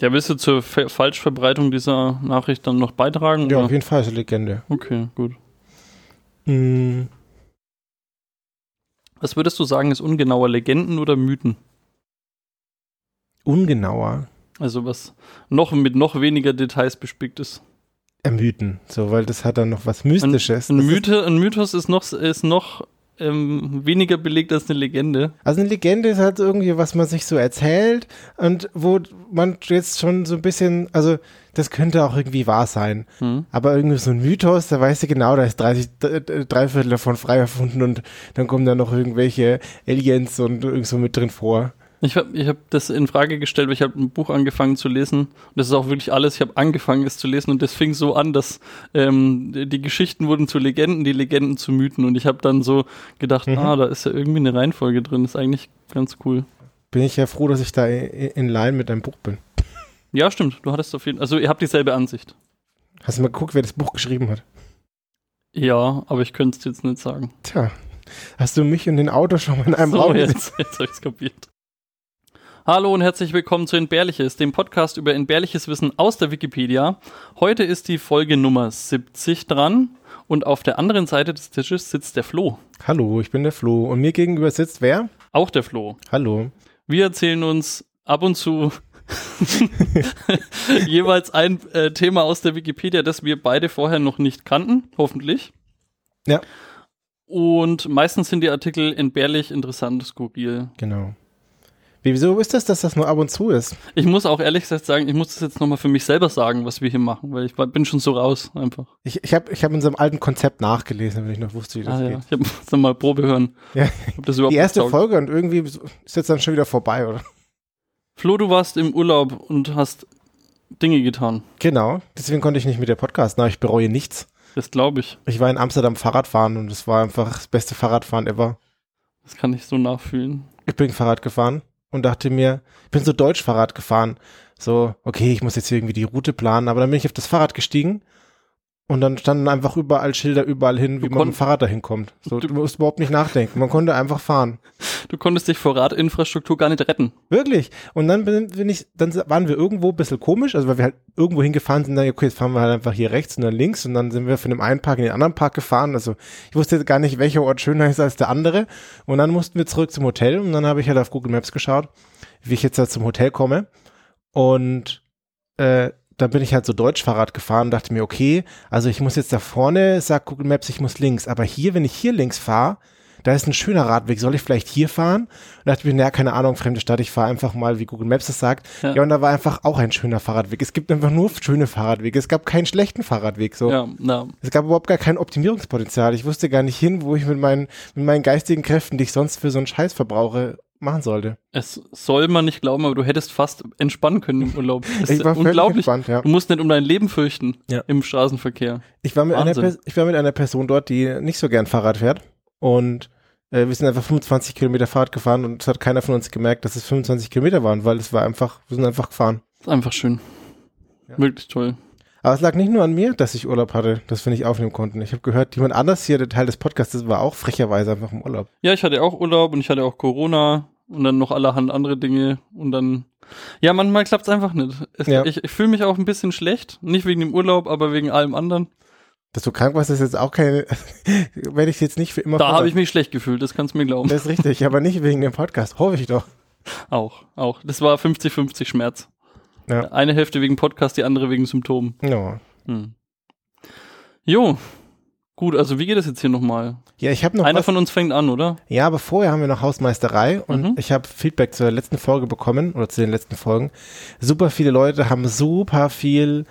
Ja, willst du zur Fa Falschverbreitung dieser Nachricht dann noch beitragen? Ja, oder? auf jeden Fall ist eine Legende. Okay, gut. Mm, Was würdest du sagen, ist ungenauer Legenden oder Mythen? ungenauer Also was noch mit noch weniger Details bespickt ist. ermüden, so, weil das hat dann noch was Mystisches. Ein, ist- Mythe, ein Mythos ist noch, ist noch ähm, weniger belegt als eine Legende. Also eine Legende ist halt irgendwie, was man sich so erzählt und wo man jetzt schon so ein bisschen, also das könnte auch irgendwie wahr sein. Hm. Aber irgendwie so ein Mythos, da weißt du genau, da ist 30, d- d- drei Viertel davon frei erfunden und dann kommen da noch irgendwelche Aliens und irgend so mit drin vor. Ich habe ich hab das in Frage gestellt, weil ich habe ein Buch angefangen zu lesen. Und das ist auch wirklich alles. Ich habe angefangen, es zu lesen und das fing so an, dass ähm, die Geschichten wurden zu Legenden, die Legenden zu Mythen. Und ich habe dann so gedacht, Mhm. ah, da ist ja irgendwie eine Reihenfolge drin. ist eigentlich ganz cool. Bin ich ja froh, dass ich da in line mit deinem Buch bin. Ja, stimmt. Du hattest auf jeden Also ihr habt dieselbe Ansicht. Hast du mal geguckt, wer das Buch geschrieben hat? Ja, aber ich könnte es jetzt nicht sagen. Tja, hast du mich und den Autor schon mal in einem so, Raum gesehen? jetzt, jetzt habe ich es kapiert. Hallo und herzlich willkommen zu Entbehrliches, dem Podcast über entbehrliches Wissen aus der Wikipedia. Heute ist die Folge Nummer 70 dran und auf der anderen Seite des Tisches sitzt der Flo. Hallo, ich bin der Flo und mir gegenüber sitzt wer? Auch der Flo. Hallo. Wir erzählen uns ab und zu jeweils ein äh, Thema aus der Wikipedia, das wir beide vorher noch nicht kannten, hoffentlich. Ja. Und meistens sind die Artikel entbehrlich, interessant, skurril. Genau. Wie, wieso ist das, dass das nur ab und zu ist? Ich muss auch ehrlich gesagt sagen, ich muss das jetzt nochmal für mich selber sagen, was wir hier machen, weil ich bin schon so raus einfach. Ich, ich habe ich hab in so einem alten Konzept nachgelesen, wenn ich noch wusste, wie das Ah, geht. ja. Ich habe jetzt nochmal Probe hören, Ja. Die erste taugt. Folge und irgendwie ist jetzt dann schon wieder vorbei, oder? Flo, du warst im Urlaub und hast Dinge getan. Genau, deswegen konnte ich nicht mit der Podcast. Na, ich bereue nichts. Das glaube ich. Ich war in Amsterdam Fahrradfahren und es war einfach das beste Fahrradfahren ever. Das kann ich so nachfühlen. Ich bin Fahrrad gefahren und dachte mir, ich bin so deutsch Fahrrad gefahren. So, okay, ich muss jetzt irgendwie die Route planen, aber dann bin ich auf das Fahrrad gestiegen und dann standen einfach überall Schilder überall hin, wie Du man mit dem Fahrrad dahin kommt. So, Du- du musst überhaupt nicht nachdenken. Man konnte einfach fahren. Du konntest dich vor Radinfrastruktur gar nicht retten. Wirklich. Und dann bin, bin ich, dann waren wir irgendwo ein bisschen komisch, also weil wir halt irgendwo hingefahren sind, dann, okay, jetzt fahren wir halt einfach hier rechts und dann links und dann sind wir von dem einen Park in den anderen Park gefahren. Also ich wusste jetzt gar nicht, welcher Ort schöner ist als der andere. Und dann mussten wir zurück zum Hotel und dann habe ich halt auf Google Maps geschaut, wie ich jetzt da zum Hotel komme. Und äh, dann bin ich halt so Deutschfahrrad gefahren und dachte mir, okay, also ich muss jetzt da vorne, sagt Google Maps, ich muss links. Aber hier, wenn ich hier links fahre, da ist ein schöner Radweg, soll ich vielleicht hier fahren? Und dachte mir, naja, keine Ahnung, fremde Stadt, ich fahre einfach mal, wie Google Maps es sagt. Ja. Ja. und da war einfach auch ein schöner Fahrradweg. Es gibt einfach nur schöne Fahrradwege. Es gab keinen schlechten Fahrradweg. So. Ja, na, Es gab überhaupt gar kein Optimierungspotenzial. Ich wusste gar nicht hin, wo ich mit meinen, mit meinen geistigen Kräften, die ich sonst für so einen Scheiß verbrauche, machen sollte. es soll man nicht glauben, aber du hättest fast entspannen können im Urlaub. Das Ich ist war unglaublich. entspannt, ja. Du musst nicht um dein Leben fürchten Ja. im Straßenverkehr. Ich war, mit einer, Wahnsinn. Ich war mit einer Person dort, die nicht so gern Fahrrad fährt. Und äh, wir sind einfach 25 Kilometer Fahrrad gefahren und es hat keiner von uns gemerkt, dass es 25 Kilometer waren, weil es war einfach, wir sind einfach gefahren. Ist einfach schön. Ja. Wirklich toll. Aber es lag nicht nur an mir, dass ich Urlaub hatte, dass wir nicht aufnehmen konnten. Ich habe gehört, jemand anders hier, der Teil des Podcasts, war auch frecherweise einfach im Urlaub. Ja, ich hatte auch Urlaub und ich hatte auch Corona und dann noch allerhand andere Dinge und dann. Ja, manchmal klappt es einfach nicht. Es, Ja. Ich, ich fühle mich auch ein bisschen schlecht. Nicht wegen dem Urlaub, aber wegen allem anderen. Dass du krank warst, ist jetzt auch keine, werde ich jetzt nicht für immer Da habe ich mich schlecht gefühlt, das kannst du mir glauben. Das ist richtig, aber nicht wegen dem Podcast, hoffe ich doch. Auch, auch. Das war 50-50 Schmerz. Ja. Eine Hälfte wegen Podcast, die andere wegen Symptomen. Ja, Hm. Jo. Gut, also wie geht es jetzt hier nochmal? ja ich habe noch Einer was, von uns fängt an, oder? ja, aber vorher haben wir noch Hausmeisterei und Mhm. ich habe Feedback zur letzten Folge bekommen oder zu den letzten Folgen. Super viele Leute haben super viel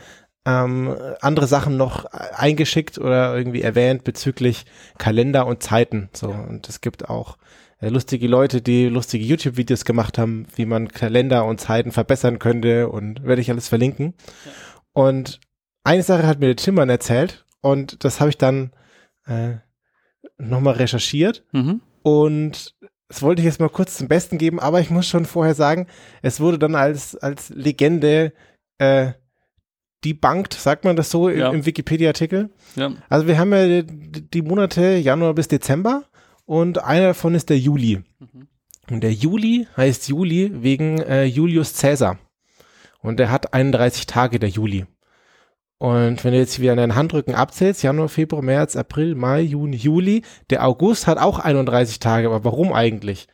ähm, andere Sachen noch eingeschickt oder irgendwie erwähnt bezüglich Kalender und Zeiten. So und es gibt auch äh, lustige Leute, die lustige YouTube-Videos gemacht haben, wie man Kalender und Zeiten verbessern könnte und werde ich alles verlinken. Und eine Sache hat mir der Timmern erzählt und das habe ich dann äh, nochmal recherchiert Mhm. und das wollte ich jetzt mal kurz zum Besten geben, aber ich muss schon vorher sagen, es wurde dann als, als Legende äh, debunked, sagt man das so im, Ja. im Wikipedia-Artikel. Ja. Also wir haben ja die, die Monate Januar bis Dezember und einer davon ist der Juli. Mhm. Und der Juli heißt Juli wegen äh, Julius Caesar. Und der hat 31 Tage, der Juli. Und wenn du jetzt wieder an deinen Handrücken abzählst, Januar, Februar, März, April, Mai, Juni, Juli, der August hat auch 31 Tage, aber warum eigentlich?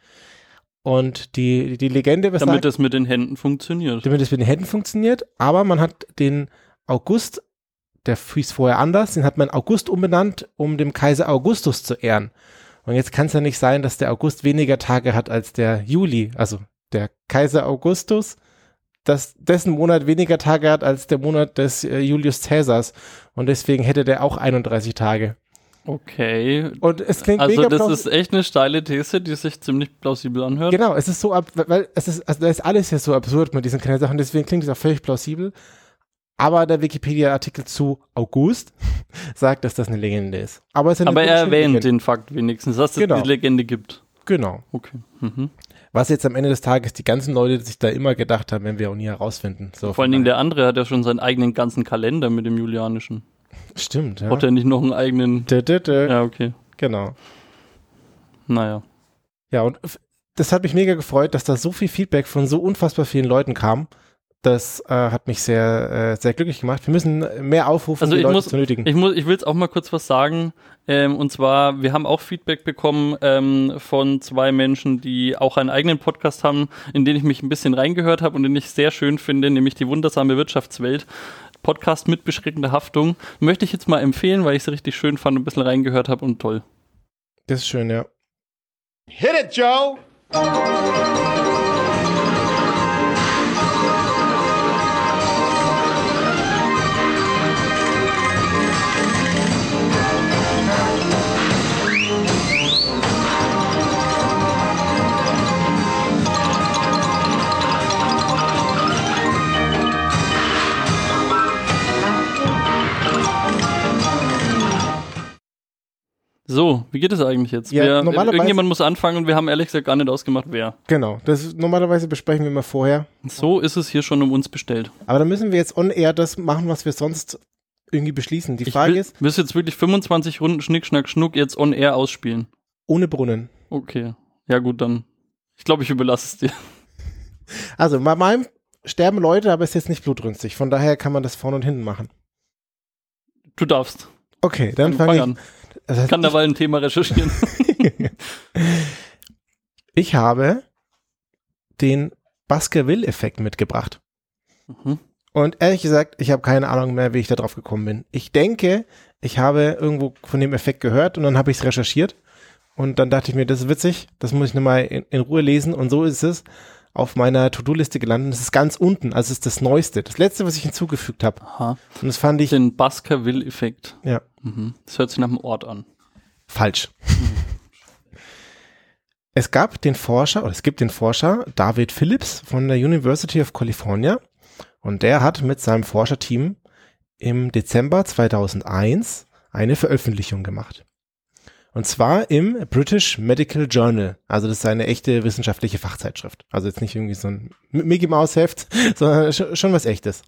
Und die, die Legende besagt, Damit das mit den Händen funktioniert. Damit es mit den Händen funktioniert, aber man hat den August, der hieß vorher anders, den hat man August umbenannt, um dem Kaiser Augustus zu ehren. Und jetzt kann es ja nicht sein, dass der August weniger Tage hat als der Juli. Also der Kaiser Augustus dass dessen Monat weniger Tage hat als der Monat des äh, Julius Caesars. Und deswegen hätte der auch 31 Tage. Okay. Und es klingt also mega das ist echt eine steile These, die sich ziemlich plausibel anhört. Genau, es ist so ab, weil es ist, also da ist alles ja so absurd mit diesen kleinen Sachen, deswegen klingt es auch völlig plausibel. Aber der Wikipedia-Artikel zu August sagt, dass das eine Legende ist. Aber, es ist Aber er erwähnt Legende. den Fakt wenigstens, dass es genau. die Legende gibt. Genau. Okay. Mhm. Was jetzt am Ende des Tages die ganzen Leute sich da immer gedacht haben, wenn wir auch nie herausfinden. So Vor allen Dingen der andere hat ja schon seinen eigenen ganzen Kalender mit dem Julianischen. Stimmt, ja. Braucht er nicht noch einen eigenen. Dö, dö, dö. Ja, okay. Genau. Naja. Ja, und das hat mich mega gefreut, dass da so viel Feedback von so unfassbar vielen Leuten kam. Das äh, hat mich sehr, äh, sehr glücklich gemacht. Wir müssen mehr aufrufen, also die Leute muss, zu nötigen. Ich, muss, ich will jetzt auch mal kurz was sagen. Ähm, und zwar, wir haben auch Feedback bekommen ähm, von zwei Menschen, die auch einen eigenen Podcast haben, in den ich mich ein bisschen reingehört habe und den ich sehr schön finde, nämlich die wundersame Wirtschaftswelt. Podcast mit beschränkender Haftung. Möchte ich jetzt mal empfehlen, weil ich es richtig schön fand und ein bisschen reingehört habe und toll. Das ist schön, ja. Hit it, Joe! So, wie geht es eigentlich jetzt? Ja, wer, normalerweise, irgendjemand muss anfangen und wir haben ehrlich gesagt gar nicht ausgemacht, wer. Genau, das normalerweise besprechen wir immer vorher. So ist es hier schon um uns bestellt. Aber dann müssen wir jetzt on air das machen, was wir sonst irgendwie beschließen. Die Frage will, ist. Willst du jetzt wirklich 25 Runden Schnick, Schnack, Schnuck jetzt on air ausspielen? Ohne Brunnen. Okay. Ja, gut, dann. Ich glaube, ich überlasse es dir. Also, bei meinem sterben Leute, aber es ist jetzt nicht blutrünstig. Von daher kann man das vorne und hinten machen. Du darfst. Okay, dann fange ich an. Das kann dabei ein Thema recherchieren. ich habe den Baskerville-Effekt mitgebracht. Mhm. Und ehrlich gesagt, ich habe keine Ahnung mehr, wie ich da drauf gekommen bin. Ich denke, ich habe irgendwo von dem Effekt gehört und dann habe ich es recherchiert. Und dann dachte ich mir, das ist witzig, das muss ich nochmal in, in Ruhe lesen. Und so ist es auf meiner To-Do-Liste gelandet. Das ist ganz unten, also ist das Neueste. Das Letzte, was ich hinzugefügt habe. Aha. Und das fand ich. Den Baskerville-Effekt. Ja. Mhm. Das hört sich nach einem Ort an. Falsch. es gab den Forscher, oder es gibt den Forscher David Phillips von der University of California. Und der hat mit seinem Forscherteam im Dezember 2001 eine Veröffentlichung gemacht. Und zwar im British Medical Journal. Also das ist eine echte wissenschaftliche Fachzeitschrift. Also jetzt nicht irgendwie so ein Mickey Mouse Heft, sondern schon was echtes.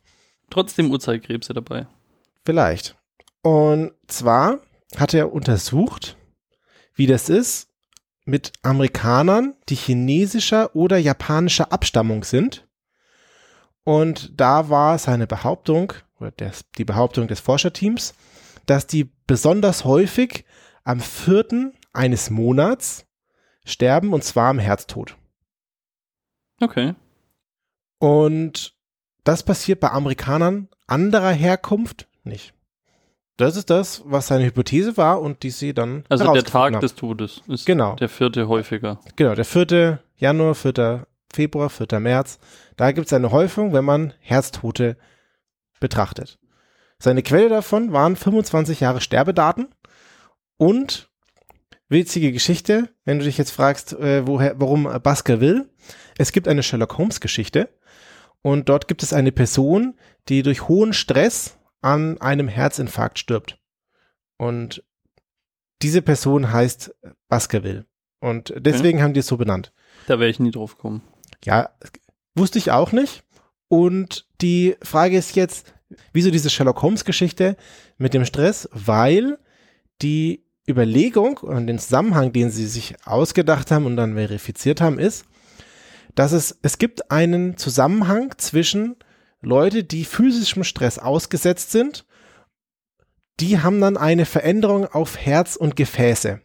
Trotzdem Uhrzeitkrebse dabei. Vielleicht. Und zwar hat er untersucht, wie das ist mit Amerikanern, die chinesischer oder japanischer Abstammung sind. Und da war seine Behauptung, oder des, die Behauptung des Forscherteams, dass die besonders häufig am vierten eines Monats sterben und zwar am Herztod. Okay. Und das passiert bei Amerikanern anderer Herkunft nicht. Das ist das, was seine Hypothese war und die sie dann. Also der Tag haben. des Todes ist genau. der vierte häufiger. Genau, der vierte Januar, vierter Februar, vierter März. Da gibt es eine Häufung, wenn man Herztote betrachtet. Seine Quelle davon waren 25 Jahre Sterbedaten und witzige Geschichte, wenn du dich jetzt fragst, äh, woher, warum Baskerville. Es gibt eine Sherlock Holmes Geschichte und dort gibt es eine Person, die durch hohen Stress an einem Herzinfarkt stirbt. Und diese Person heißt Baskerville. Und deswegen okay. haben die es so benannt. Da wäre ich nie drauf gekommen. Ja, wusste ich auch nicht. Und die Frage ist jetzt, wieso diese Sherlock Holmes Geschichte mit dem Stress? Weil die Überlegung und den Zusammenhang, den sie sich ausgedacht haben und dann verifiziert haben, ist, dass es, es gibt einen Zusammenhang zwischen Leute, die physischem Stress ausgesetzt sind, die haben dann eine Veränderung auf Herz und Gefäße.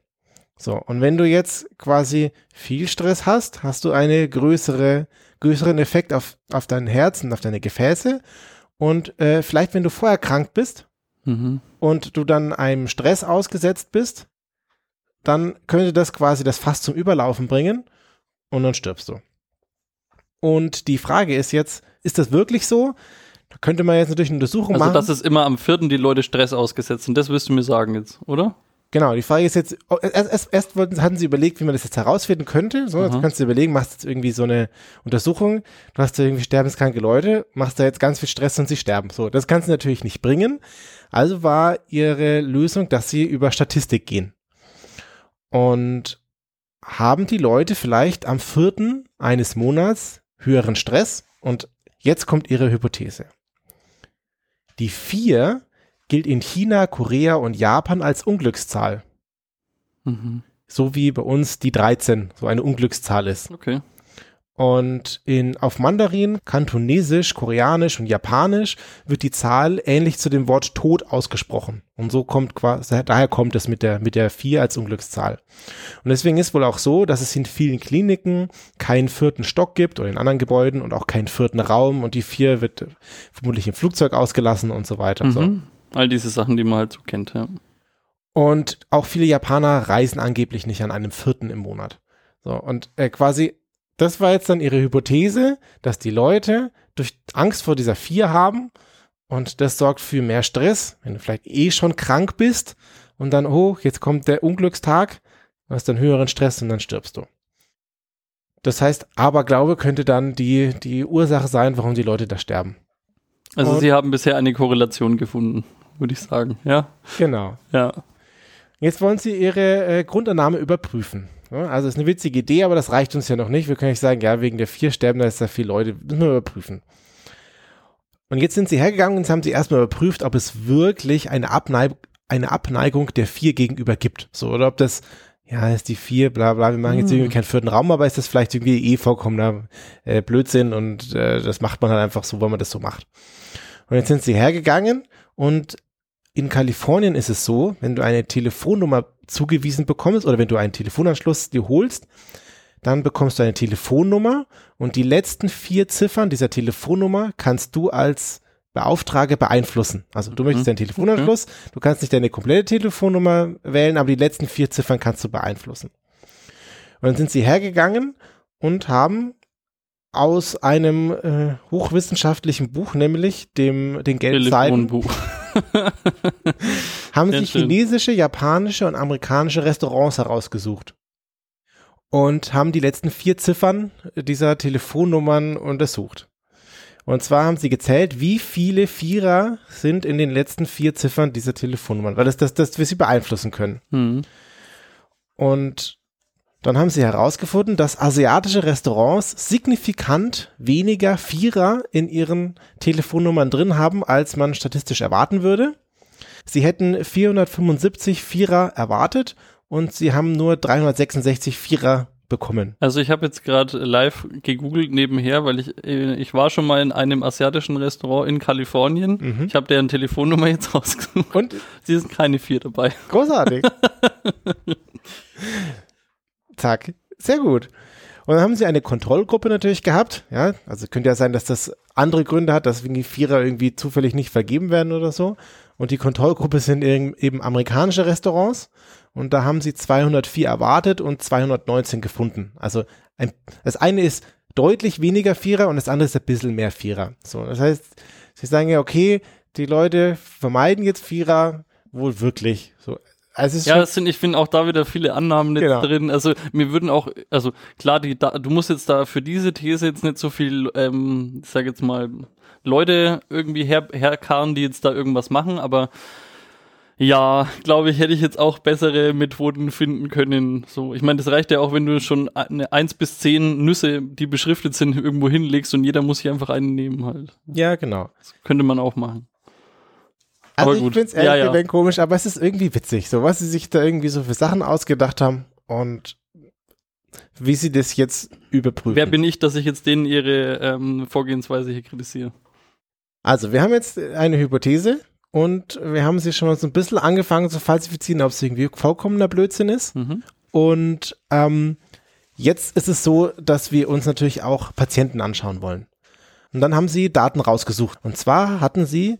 So, und wenn du jetzt quasi viel Stress hast, hast du eine größere, größeren Effekt auf, auf dein Herz und auf deine Gefäße. Und äh, vielleicht, wenn du vorher krank bist Mhm. und du dann einem Stress ausgesetzt bist, dann könnte das quasi das Fass zum Überlaufen bringen und dann stirbst du. Und die Frage ist jetzt, ist das wirklich so? Da könnte man jetzt natürlich eine Untersuchung Also, machen. dass es immer am vierten die Leute Stress ausgesetzt sind, das wirst du mir sagen jetzt, oder? Genau, die Frage ist jetzt, oh, erst, erst, erst hatten sie überlegt, wie man das jetzt herausfinden könnte. So, jetzt Aha. kannst du überlegen, machst jetzt irgendwie so eine Untersuchung, du hast da irgendwie sterbenskranke Leute, machst da jetzt ganz viel Stress und sie sterben. So, das kannst du natürlich nicht bringen. Also war ihre Lösung, dass sie über Statistik gehen. Und haben die Leute vielleicht am vierten eines Monats höheren Stress? Und jetzt kommt ihre Hypothese. Die vier gilt in China, Korea und Japan als Unglückszahl. Mhm. So wie bei uns die 13 so eine Unglückszahl ist. Okay. Und in, auf Mandarin, Kantonesisch, Koreanisch und Japanisch wird die Zahl ähnlich zu dem Wort Tod ausgesprochen. Und so kommt quasi, daher kommt es mit der, mit der 4 als Unglückszahl. Und deswegen ist wohl auch so, dass es in vielen Kliniken keinen vierten Stock gibt oder in anderen Gebäuden und auch keinen vierten Raum und die 4 wird vermutlich im Flugzeug ausgelassen und so weiter. So. All diese Sachen, die man halt so kennt, ja. Und auch viele Japaner reisen angeblich nicht an einem vierten im Monat. So, und äh, quasi, das war jetzt dann ihre Hypothese, dass die Leute durch Angst vor dieser vier haben und das sorgt für mehr Stress, wenn du vielleicht eh schon krank bist und dann, oh, jetzt kommt der Unglückstag, du hast dann höheren Stress und dann stirbst du. Das heißt, Aberglaube könnte dann die, die Ursache sein, warum die Leute da sterben. Also Und- sie haben bisher eine Korrelation gefunden, würde ich sagen. Ja, Genau. ja. Jetzt wollen sie ihre äh, Grundannahme überprüfen. Ja, also ist eine witzige Idee, aber das reicht uns ja noch nicht. Wir können nicht sagen, ja, wegen der vier sterben da jetzt da viele Leute, müssen wir überprüfen. Und jetzt sind sie hergegangen und haben sie erstmal überprüft, ob es wirklich eine, Abneig eine Abneigung der vier gegenüber gibt. So, oder ob das, ja, ist die vier, bla bla, wir machen jetzt Hm. irgendwie keinen vierten Raum, aber ist das vielleicht irgendwie eh vollkommener äh, Blödsinn und äh, das macht man halt einfach so, weil man das so macht. Und jetzt sind sie hergegangen und in Kalifornien ist es so, wenn du eine Telefonnummer zugewiesen bekommst oder wenn du einen Telefonanschluss dir holst, dann bekommst du eine Telefonnummer und die letzten vier Ziffern dieser Telefonnummer kannst du als Beauftrage beeinflussen. Also du möchtest Mhm. einen Telefonanschluss, du kannst nicht deine komplette Telefonnummer wählen, aber die letzten vier Ziffern kannst du beeinflussen. Und dann sind sie hergegangen und haben aus einem äh, hochwissenschaftlichen Buch, nämlich dem den Geldseiten. haben sich chinesische, japanische und amerikanische Restaurants herausgesucht und haben die letzten vier Ziffern dieser Telefonnummern untersucht. Und zwar haben sie gezählt, wie viele Vierer sind in den letzten vier Ziffern dieser Telefonnummern, weil das, das, das wir sie beeinflussen können. Mhm. Und dann haben sie herausgefunden, dass asiatische Restaurants signifikant weniger Vierer in ihren Telefonnummern drin haben, als man statistisch erwarten würde. Sie hätten 475 Vierer erwartet und sie haben nur 366 Vierer bekommen. Also ich habe jetzt gerade live gegoogelt nebenher, weil ich äh, ich war schon mal in einem asiatischen Restaurant in Kalifornien. Mhm. Ich habe deren Telefonnummer jetzt rausgesucht. Und Sie sind keine vier dabei. großartig. Zack. Sehr gut. Und dann haben sie eine Kontrollgruppe natürlich gehabt. Ja, also könnte ja sein, dass das andere Gründe hat, dass irgendwie Vierer irgendwie zufällig nicht vergeben werden oder so. Und die Kontrollgruppe sind eben eben amerikanische Restaurants. Und da haben sie 204 erwartet und 219 gefunden. Also ein, das eine ist deutlich weniger Vierer und das andere ist ein bisschen mehr Vierer. So, das heißt, sie sagen ja, okay, die Leute vermeiden jetzt Vierer wohl wirklich. So, also Ja, es sind, ich finde auch da wieder viele Annahmen jetzt Genau. drin. Also mir würden auch, also klar, die, da, du musst jetzt da für diese These jetzt nicht so viel, ähm, ich sag jetzt mal, Leute irgendwie her, herkarren, die jetzt da irgendwas machen, aber ja, glaube ich, hätte ich jetzt auch bessere Methoden finden können. So, ich meine, das reicht ja auch, wenn du schon eine 1 bis 10 Nüsse, die beschriftet sind, irgendwo hinlegst und jeder muss sich einfach einen nehmen halt. ja, genau. Das könnte man auch machen. Also Aber ich finde es ehrlich Ja, ja. komisch, aber es ist irgendwie witzig, so was sie sich da irgendwie so für Sachen ausgedacht haben und wie sie das jetzt überprüfen. Wer bin ich, dass ich jetzt denen ihre ähm, Vorgehensweise hier kritisiere? Also, wir haben jetzt eine Hypothese und wir haben sie schon so ein bisschen angefangen zu falsifizieren, ob es irgendwie vollkommener Blödsinn ist. Mhm. Und ähm, jetzt ist es so, dass wir uns natürlich auch Patienten anschauen wollen. Und dann haben sie Daten rausgesucht. Und zwar hatten sie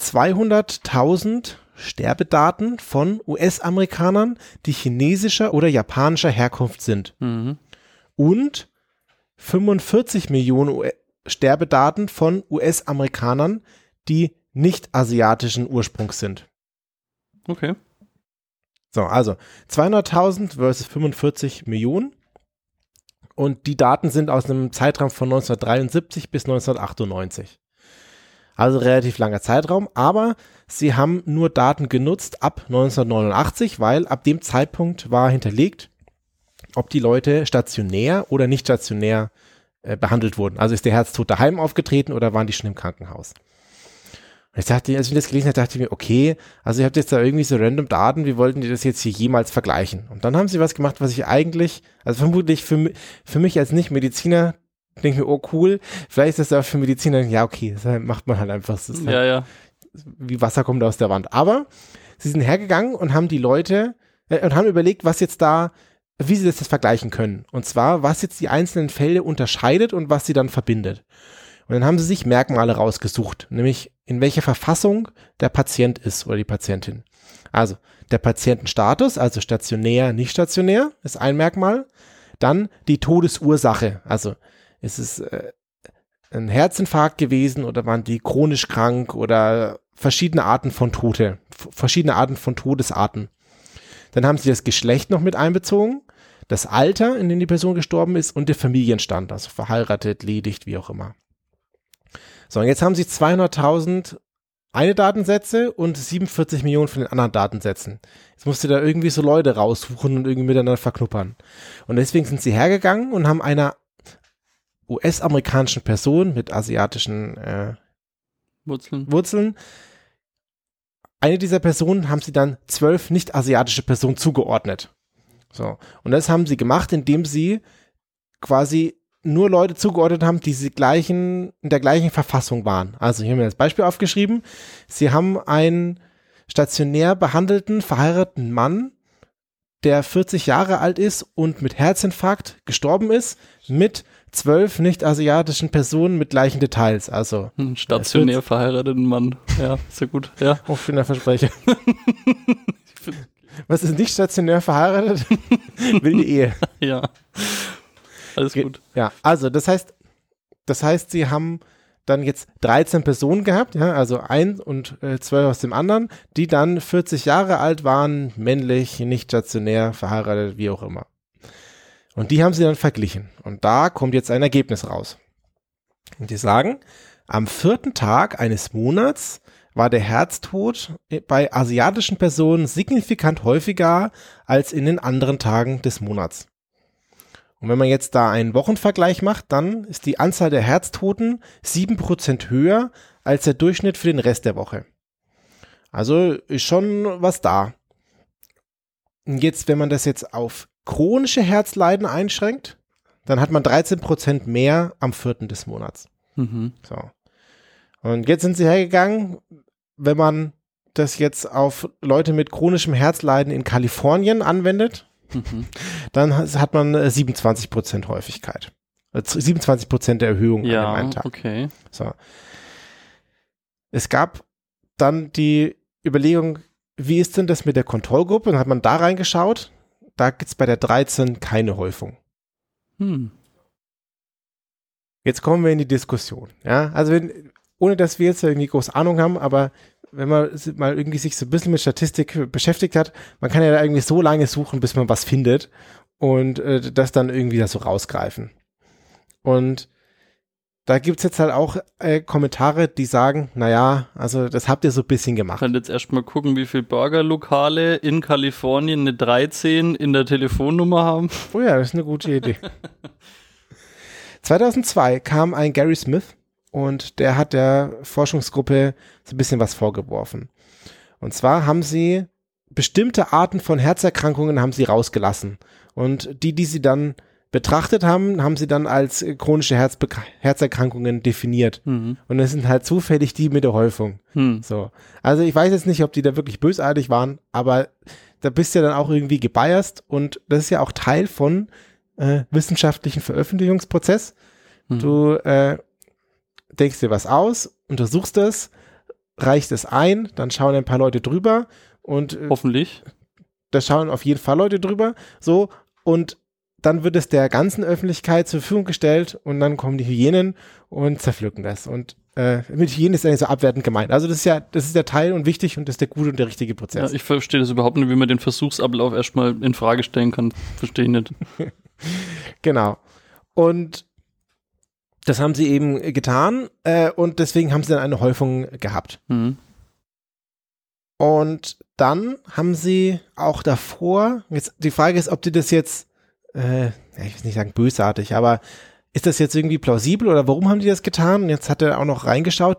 200.000 Sterbedaten von US-Amerikanern, die chinesischer oder japanischer Herkunft sind. Mhm. Und 45 Millionen U Sterbedaten von US-Amerikanern, die nicht asiatischen Ursprungs sind. Okay. So, also 200.000 versus 45 Millionen. Und die Daten sind aus einem Zeitraum von 1973 bis 1998. Also relativ langer Zeitraum, aber sie haben nur Daten genutzt ab 1989, weil ab dem Zeitpunkt war hinterlegt, ob die Leute stationär oder nicht stationär äh, behandelt wurden. Also ist der Herztod daheim aufgetreten oder waren die schon im Krankenhaus? Und ich dachte, als ich das gelesen habe, dachte ich mir, okay, also ihr habt jetzt da irgendwie so random Daten, wie wollten die das jetzt hier jemals vergleichen? Und dann haben sie was gemacht, was ich eigentlich, also vermutlich für, für mich als Nicht-Mediziner, denke mir, oh cool, vielleicht ist das auch für Mediziner, ja okay, das macht man halt einfach, das halt Ja, ja. wie Wasser kommt aus der Wand. Aber sie sind hergegangen und haben die Leute äh, und haben überlegt, was jetzt da, wie sie das jetzt vergleichen können. Und zwar, was jetzt die einzelnen Fälle unterscheidet und was sie dann verbindet. Und dann haben sie sich Merkmale rausgesucht, nämlich in welcher Verfassung der Patient ist oder die Patientin. Also der Patientenstatus, also stationär, nicht stationär, ist ein Merkmal. Dann die Todesursache, also ist es äh, ein Herzinfarkt gewesen oder waren die chronisch krank oder verschiedene Arten von Tote, verschiedene Arten von Todesarten. Dann haben sie das Geschlecht noch mit einbezogen, das Alter, in dem die Person gestorben ist und der Familienstand, also verheiratet, ledig, wie auch immer. So, und jetzt haben sie 200.000 eine Datensätze und 47 Millionen von den anderen Datensätzen. Jetzt musst du da irgendwie so Leute raussuchen und irgendwie miteinander verknuppern. Und deswegen sind sie hergegangen und haben einer US-amerikanischen Person mit asiatischen äh, Wurzeln. Wurzeln. Eine dieser Personen haben sie dann zwölf nicht-asiatische Personen zugeordnet. So. Und das haben sie gemacht, indem sie quasi nur Leute zugeordnet haben, die sie gleichen, in der gleichen Verfassung waren. Also hier haben wir das Beispiel aufgeschrieben. Sie haben einen stationär behandelten, verheirateten Mann, der 40 Jahre alt ist und mit Herzinfarkt gestorben ist, mit zwölf nicht-asiatischen Personen mit gleichen Details. Also Ein stationär verheirateten Mann. Ja, sehr gut. Ja. Oh, schöner Versprecher. Was ist nicht stationär verheiratet? Wilde Ehe. Ja. Alles Ge- gut. Ja, also das heißt, das heißt, sie haben dann jetzt 13 Personen gehabt, ja, also ein und äh, zwölf aus dem anderen, die dann 40 Jahre alt waren, männlich, nicht stationär, verheiratet, wie auch immer. Und die haben sie dann verglichen. Und da kommt jetzt ein Ergebnis raus. Und die sagen, am vierten Tag eines Monats war der Herztod bei asiatischen Personen signifikant häufiger als in den anderen Tagen des Monats. Und wenn man jetzt da einen Wochenvergleich macht, dann ist die Anzahl der Herztoten 7% höher als der Durchschnitt für den Rest der Woche. Also ist schon was da. Und jetzt, wenn man das jetzt auf chronische Herzleiden einschränkt, dann hat man 13% mehr am vierten des Monats. Mhm. So. Und jetzt sind sie hergegangen, wenn man das jetzt auf Leute mit chronischem Herzleiden in Kalifornien anwendet, Mhm. dann hat man äh, 27% Häufigkeit. Äh, 27% der Erhöhung an Ja, einen Tag. okay. So. Es gab dann die Überlegung, wie ist denn das mit der Kontrollgruppe? Dann hat man da reingeschaut. Da gibt es bei der 13 keine Häufung. Hm. Jetzt kommen wir in die Diskussion. Ja, also wenn, ohne dass wir jetzt irgendwie groß Ahnung haben, aber wenn man mal irgendwie sich so ein bisschen mit Statistik beschäftigt hat, man kann ja da irgendwie so lange suchen, bis man was findet und äh, das dann irgendwie da so rausgreifen. Und da gibt's jetzt halt auch äh, Kommentare, die sagen, naja, also das habt ihr so ein bisschen Ich gemacht. kann jetzt erstmal gucken, wie viele Burgerlokale in Kalifornien eine 13 in der Telefonnummer haben. Oh ja, das ist eine gute Idee. 2002 kam ein Gary Smith und der hat der Forschungsgruppe so ein bisschen was vorgeworfen. Und zwar haben sie bestimmte Arten von Herzerkrankungen haben sie rausgelassen. Und die, die sie dann betrachtet haben, haben sie dann als äh, chronische Herzbe Herzerkrankungen definiert. Mhm. Und das sind halt zufällig die mit der Häufung. Hm. So. Also ich weiß jetzt nicht, ob die da wirklich bösartig waren, aber da bist du ja dann auch irgendwie gebiased und das ist ja auch Teil von äh, wissenschaftlichen Veröffentlichungsprozess. Mhm. Du äh, denkst dir was aus, untersuchst es, reichst es ein, dann schauen ein paar Leute drüber und äh, Hoffentlich. da schauen auf jeden Fall Leute drüber, so und dann wird es der ganzen Öffentlichkeit zur Verfügung gestellt und dann kommen die Hyänen und zerpflücken das. Und äh, mit Hyänen ist eigentlich so abwertend gemeint. Also das ist ja, das ist der Teil und wichtig und das ist der gute und der richtige Ja, Prozess. ich verstehe das überhaupt nicht, wie man den Versuchsablauf erstmal in Frage stellen kann. Verstehe ich nicht. Genau. Und das haben sie eben getan äh, und deswegen haben sie dann eine Häufung gehabt. Mhm. Und dann haben sie auch davor, jetzt die Frage ist, ob die das jetzt, äh, ich will nicht sagen bösartig, aber ist das jetzt irgendwie plausibel oder warum haben die das getan? Und jetzt hat er auch noch reingeschaut,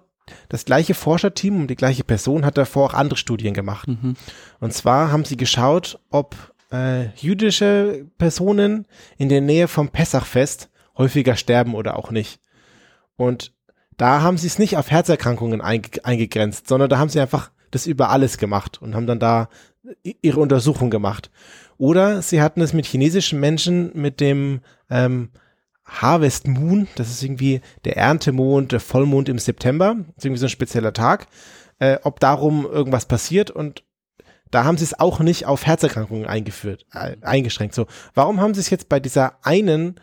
das gleiche Forscherteam um die gleiche Person hat davor auch andere Studien gemacht. Mhm. Und zwar haben sie geschaut, ob äh, jüdische Personen in der Nähe vom Pessachfest häufiger sterben oder auch nicht. Und da haben sie es nicht auf Herzerkrankungen einge eingegrenzt, sondern da haben sie einfach das über alles gemacht und haben dann da ihre Untersuchung gemacht. Oder sie hatten es mit chinesischen Menschen mit dem ähm, Harvest Moon, das ist irgendwie der Erntemond, der Vollmond im September, das ist irgendwie so ein spezieller Tag, äh, ob darum irgendwas passiert und da haben sie es auch nicht auf Herzerkrankungen eingeführt, äh, eingeschränkt. So, warum haben sie es jetzt bei dieser einen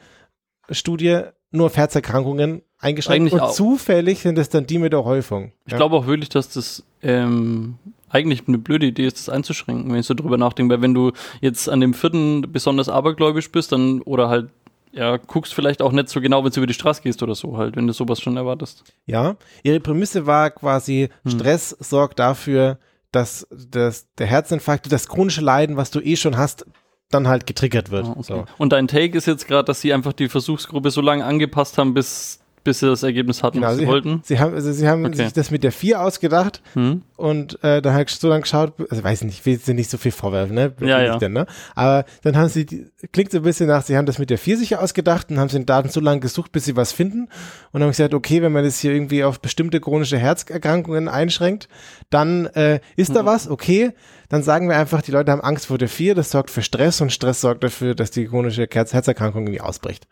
Studie nur auf Herzerkrankungen eingeschränkt Eigentlich und auch. zufällig sind es dann die mit der Häufung? Ich glaube auch wirklich, dass das ähm, eigentlich eine blöde Idee ist, das einzuschränken, wenn ich so drüber nachdenke. Weil wenn du jetzt an dem vierten besonders abergläubisch bist, dann oder halt ja, guckst vielleicht auch nicht so genau, wenn du über die Straße gehst oder so halt, wenn du sowas schon erwartest. Ja, ihre Prämisse war quasi, Hm. Stress sorgt dafür, dass, dass der Herzinfarkt, das chronische Leiden, was du eh schon hast, dann halt getriggert wird. Ah, okay. so. Und dein Take ist jetzt gerade, dass sie einfach die Versuchsgruppe so lange angepasst haben, bis, bis sie das Ergebnis hatten, Genau, was sie sie, wollten. sie haben, also sie haben Okay. sich das mit der 4 ausgedacht Hm? und äh, dann halt so lange geschaut, also weiß nicht, ich will sie nicht so viel vorwerfen, ne? Ja, ja. Denn, ne? Aber dann haben sie, die, klingt so ein bisschen nach, sie haben das mit der 4 sich ausgedacht und haben sie den Daten so lange gesucht, bis sie was finden und haben gesagt, okay, wenn man das hier irgendwie auf bestimmte chronische Herzerkrankungen einschränkt, dann äh, ist Mhm. da was, okay, dann sagen wir einfach, die Leute haben Angst vor der 4, das sorgt für Stress und Stress sorgt dafür, dass die chronische Herz Herzerkrankung irgendwie ausbricht.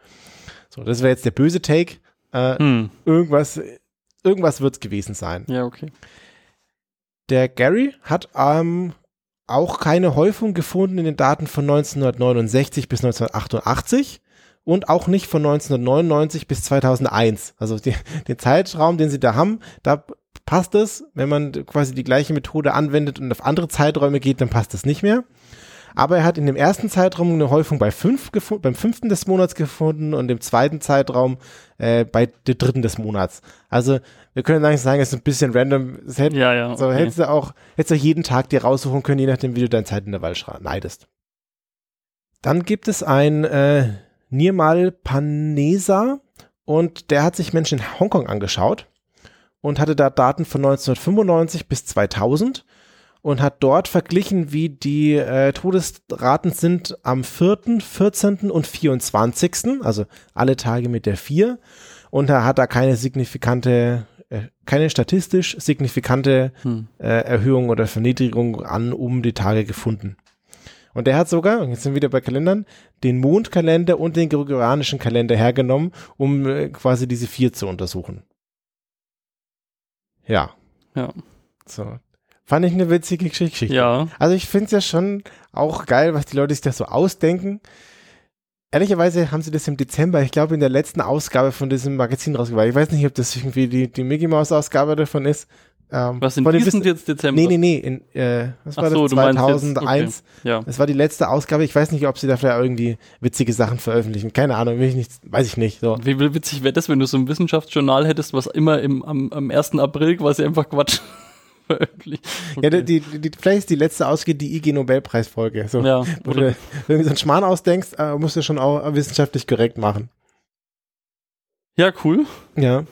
So, das wäre jetzt der böse Take. Äh, Hm. irgendwas, irgendwas wird's gewesen sein. Ja, okay. Der Gary hat ähm, auch keine Häufung gefunden in den Daten von 1969 bis 1988 und auch nicht von 1999 bis 2001. Also die, den Zeitraum, den sie da haben, da passt es. Wenn man quasi die gleiche Methode anwendet und auf andere Zeiträume geht, dann passt es nicht mehr. Aber er hat in dem ersten Zeitraum eine Häufung bei fünf beim fünften des Monats gefunden und im zweiten Zeitraum äh, bei der dritten des Monats. Also wir können eigentlich sagen, es ist ein bisschen random. Es hätte, Ja, ja. so okay. hättest du auch, hättest du jeden Tag dir raussuchen können, je nachdem, wie du deine Zeit in der Wahl schra- neidest. Dann gibt es ein äh, Nirmal Panesa und der hat sich Menschen in Hongkong angeschaut und hatte da Daten von 1995 bis 2000 und hat dort verglichen, wie die äh, Todesraten sind am 4., 14. und 24., also alle Tage mit der 4 und er hat da keine signifikante, äh, keine statistisch signifikante Hm. äh, Erhöhung oder Verniedrigung an um die Tage gefunden. Und der hat sogar, jetzt sind wir wieder bei Kalendern, den Mondkalender und den gregorianischen Kalender hergenommen, um äh, quasi diese vier zu untersuchen. Ja. Ja. So. Fand ich eine witzige Geschichte. Ja. Also ich finde es ja schon auch geil, was die Leute sich da so ausdenken. Ehrlicherweise haben sie das im Dezember, ich glaube in der letzten Ausgabe von diesem Magazin rausgebracht. Ich weiß nicht, ob das irgendwie die, die Mickey Mouse Ausgabe davon ist. Ähm, Was in diesem Wissen- jetzt Dezember? Nee, nee, nee, in, äh, was war Ach so, das? du meinst jetzt, 2001. okay. Ja. Das war die letzte Ausgabe. Ich weiß nicht, ob sie dafür irgendwie witzige Sachen veröffentlichen. Keine Ahnung, ich nicht, weiß ich nicht. So. Wie witzig wäre das, wenn du so ein Wissenschaftsjournal hättest, was immer im, am, am 1. April quasi einfach Quatsch veröffentlicht. Ja, Okay. die, die, die, vielleicht ist die letzte Ausgabe die IG Nobelpreisfolge. So. Ja, Wo du irgendwie so einen Schmarrn ausdenkst, äh, musst du schon auch wissenschaftlich korrekt machen. ja, cool. Ja.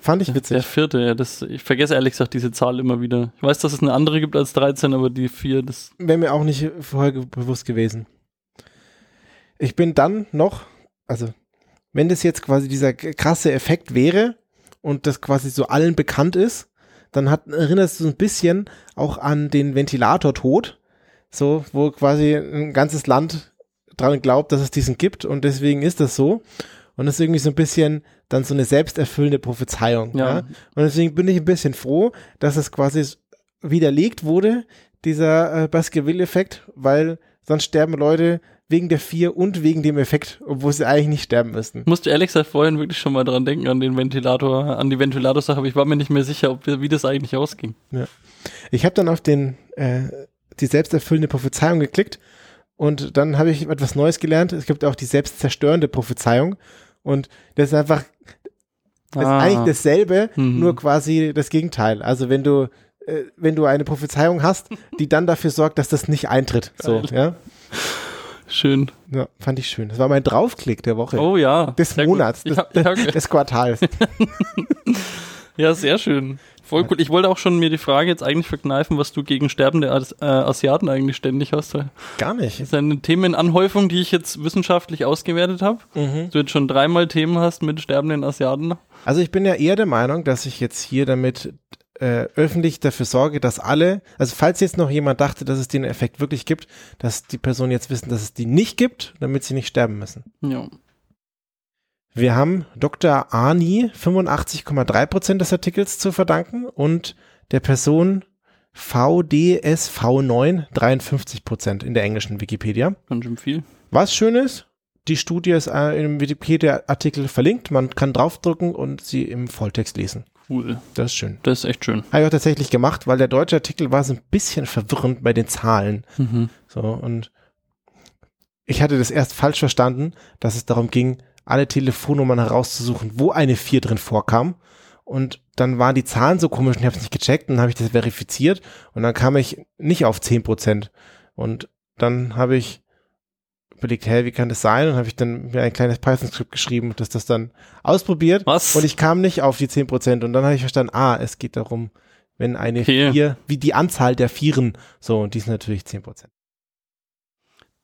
Fand ich Der witzig. vierte, ja, das, ich vergesse ehrlich gesagt diese Zahl immer wieder. Ich weiß, dass es eine andere gibt als 13, aber die vier, das, Wäre mir auch nicht vorher bewusst gewesen. Ich bin dann noch also wenn das jetzt quasi dieser krasse Effekt wäre und das quasi so allen bekannt ist, dann hat, erinnert es so ein bisschen auch an den Ventilatortod, so, wo quasi ein ganzes Land dran glaubt, dass es diesen gibt und deswegen ist das so. Und das ist irgendwie so ein bisschen dann so eine selbsterfüllende Prophezeiung. Ja. ja? Und deswegen bin ich ein bisschen froh, dass es quasi widerlegt wurde, dieser äh, Baskerville-Effekt, weil sonst sterben Leute wegen der vier und wegen dem Effekt, obwohl sie eigentlich nicht sterben müssten. Musste ehrlich gesagt vorhin wirklich schon mal dran denken, an den Ventilator, an die Ventilatorsache, aber ich war mir nicht mehr sicher, ob, wie das eigentlich ausging. Ja. Ich habe dann auf den, äh, die selbsterfüllende Prophezeiung geklickt und dann habe ich etwas Neues gelernt. Es gibt auch die selbstzerstörende Prophezeiung und das ist einfach, das ah. ist eigentlich dasselbe, mhm. nur quasi das Gegenteil. Also wenn du äh, wenn du eine Prophezeiung hast, die dann dafür sorgt, dass das nicht eintritt. So, ja. Schön. Ja, fand ich schön. Das war mein Draufklick der Woche. Oh ja. Des Monats, des, ja, des Quartals. ja, sehr schön. Voll cool. Ich wollte auch schon mir die Frage jetzt eigentlich verkneifen, was du gegen sterbende As äh, Asiaten eigentlich ständig hast. Gar nicht. Das ist eine Themenanhäufung, die ich jetzt wissenschaftlich ausgewertet habe. Mhm. Du jetzt schon dreimal Themen hast mit sterbenden Asiaten. Also ich bin ja eher der Meinung, dass ich jetzt hier damit äh, öffentlich dafür sorge, dass alle, also falls jetzt noch jemand dachte, dass es den Effekt wirklich gibt, dass die Personen jetzt wissen, dass es die nicht gibt, damit sie nicht sterben müssen. Ja. Wir haben Dr. Arni 85,3 Prozent des Artikels zu verdanken und der Person VDSV9 53 Prozent in der englischen Wikipedia. Ganz schön viel. Was schön ist, die Studie ist äh, im Wikipedia-Artikel verlinkt. Man kann draufdrücken und sie im Volltext lesen. Cool. Das ist schön. Das ist echt schön. Habe ich auch tatsächlich gemacht, weil der deutsche Artikel war so ein bisschen verwirrend bei den Zahlen. Mhm. So, und ich hatte das erst falsch verstanden, dass es darum ging, alle Telefonnummern herauszusuchen, wo eine 4 drin vorkam. Und dann waren die Zahlen so komisch und ich habe es nicht gecheckt und dann habe ich das verifiziert und dann kam ich nicht auf 10 Prozent. Und dann habe ich überlegt, hä, wie kann das sein? Und habe ich dann mir ein kleines Python-Skript geschrieben, dass das dann ausprobiert. Was? Und ich kam nicht auf die 10%. Und dann habe ich verstanden, ah, es geht darum, wenn eine okay. vier, wie die Anzahl der Vieren, so, und die ist natürlich 10%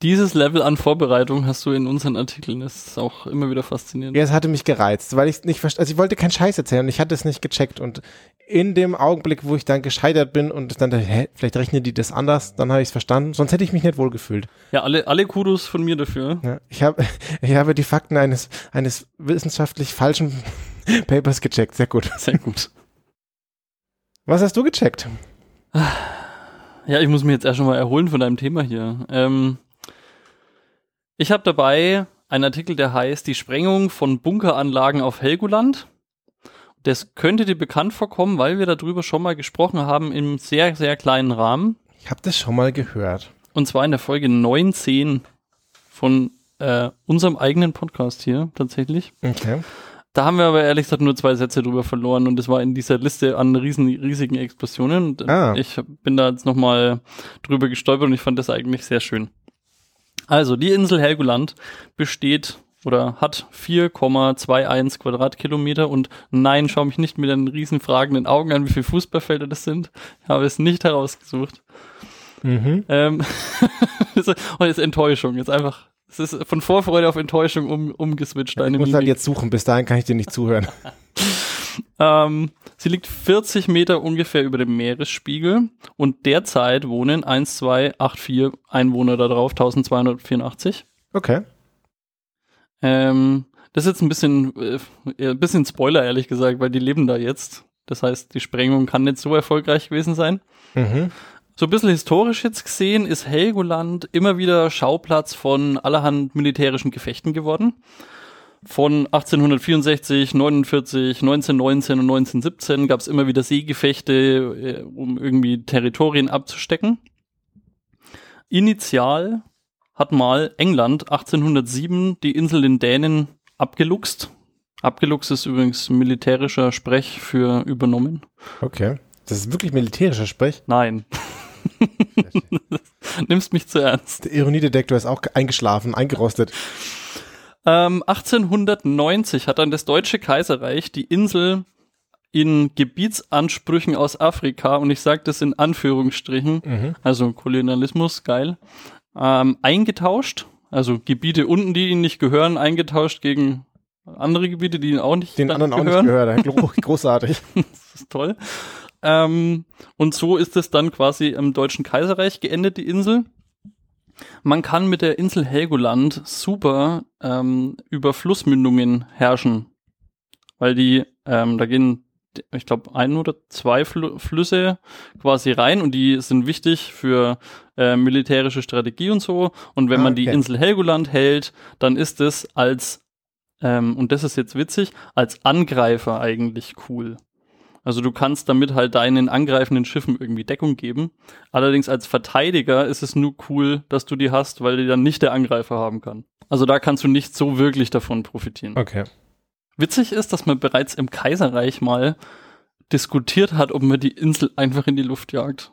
dieses Level an Vorbereitung hast du in unseren Artikeln. Das ist auch immer wieder faszinierend. Ja, es hatte mich gereizt, weil ich nicht verstehe. Also ich wollte keinen Scheiß erzählen und ich hatte es nicht gecheckt. Und in dem Augenblick, wo ich dann gescheitert bin und dann dachte, hä, vielleicht rechnen die das anders, dann habe ich es verstanden. Sonst hätte ich mich nicht wohl gefühlt. Ja, alle, alle Kudos von mir dafür. Ja, ich habe ich habe die Fakten eines, eines wissenschaftlich falschen Papers gecheckt. Sehr gut. Sehr gut. Was hast du gecheckt? Ja, ich muss mich jetzt erst schon mal erholen von deinem Thema hier. Ähm, ich habe dabei einen Artikel, der heißt Die Sprengung von Bunkeranlagen auf Helgoland. Das könnte dir bekannt vorkommen, weil wir darüber schon mal gesprochen haben im sehr, sehr kleinen Rahmen. Ich habe das schon mal gehört. Und zwar in der Folge 19 von äh, unserem eigenen Podcast hier tatsächlich. Okay. Da haben wir aber ehrlich gesagt nur zwei Sätze drüber verloren und das war in dieser Liste an riesen, riesigen Explosionen. Und ah. Ich bin da jetzt nochmal drüber gestolpert und ich fand das eigentlich sehr schön. Also, die Insel Helgoland besteht oder hat 4,21 Quadratkilometer und nein, schau mich nicht mit den riesen fragenden Augen an, wie viele Fußballfelder das sind. Ich habe es nicht herausgesucht. Mhm. Ähm, und jetzt Enttäuschung, jetzt einfach, es ist von Vorfreude auf Enttäuschung um, umgeswitcht. Ich muss halt jetzt suchen, bis dahin kann ich dir nicht zuhören. Ähm, sie liegt 40 Meter ungefähr über dem Meeresspiegel und derzeit wohnen 1, 2, 8, 4 Einwohner da drauf, 1284. Okay. Ähm, das ist jetzt ein bisschen, äh, ein bisschen Spoiler, ehrlich gesagt, weil die leben da jetzt. Das heißt, die Sprengung kann nicht so erfolgreich gewesen sein. Mhm. So ein bisschen historisch jetzt gesehen ist Helgoland immer wieder Schauplatz von allerhand militärischen Gefechten geworden von 1864, 49, 1919 und 1917 gab es immer wieder Seegefechte, äh, um irgendwie Territorien abzustecken. Initial hat mal England 1807 die Insel den Dänen abgeluchst. Abgeluchst ist übrigens militärischer Sprech für übernommen. Okay. Das ist wirklich militärischer Sprech? Nein. Nimmst mich zu ernst. Der Ironiedetektor ist auch eingeschlafen, eingerostet. Ähm, 1890 hat dann das Deutsche Kaiserreich die Insel in Gebietsansprüchen aus Afrika, und ich sage das in Anführungsstrichen, mhm. also Kolonialismus, geil, ähm, eingetauscht. Also Gebiete unten, die ihnen nicht gehören, eingetauscht gegen andere Gebiete, die ihnen auch nicht Den dann anderen auch nicht gehören. Großartig. Das ist toll. Ähm, und so ist es dann quasi im Deutschen Kaiserreich geendet, die Insel. Man kann mit der Insel Helgoland super ähm, über Flussmündungen herrschen. Weil die, ähm, da gehen, ich glaube, ein oder zwei Fl Flüsse quasi rein und die sind wichtig für äh, militärische Strategie und so. Und wenn Ah, man die okay. Insel Helgoland hält, dann ist es als, ähm, und das ist jetzt witzig, als Angreifer eigentlich cool. Also du kannst damit halt deinen angreifenden Schiffen irgendwie Deckung geben. Allerdings als Verteidiger ist es nur cool, dass du die hast, weil die dann nicht der Angreifer haben kann. Also da kannst du nicht so wirklich davon profitieren. Okay. Witzig ist, dass man bereits im Kaiserreich mal diskutiert hat, ob man die Insel einfach in die Luft jagt.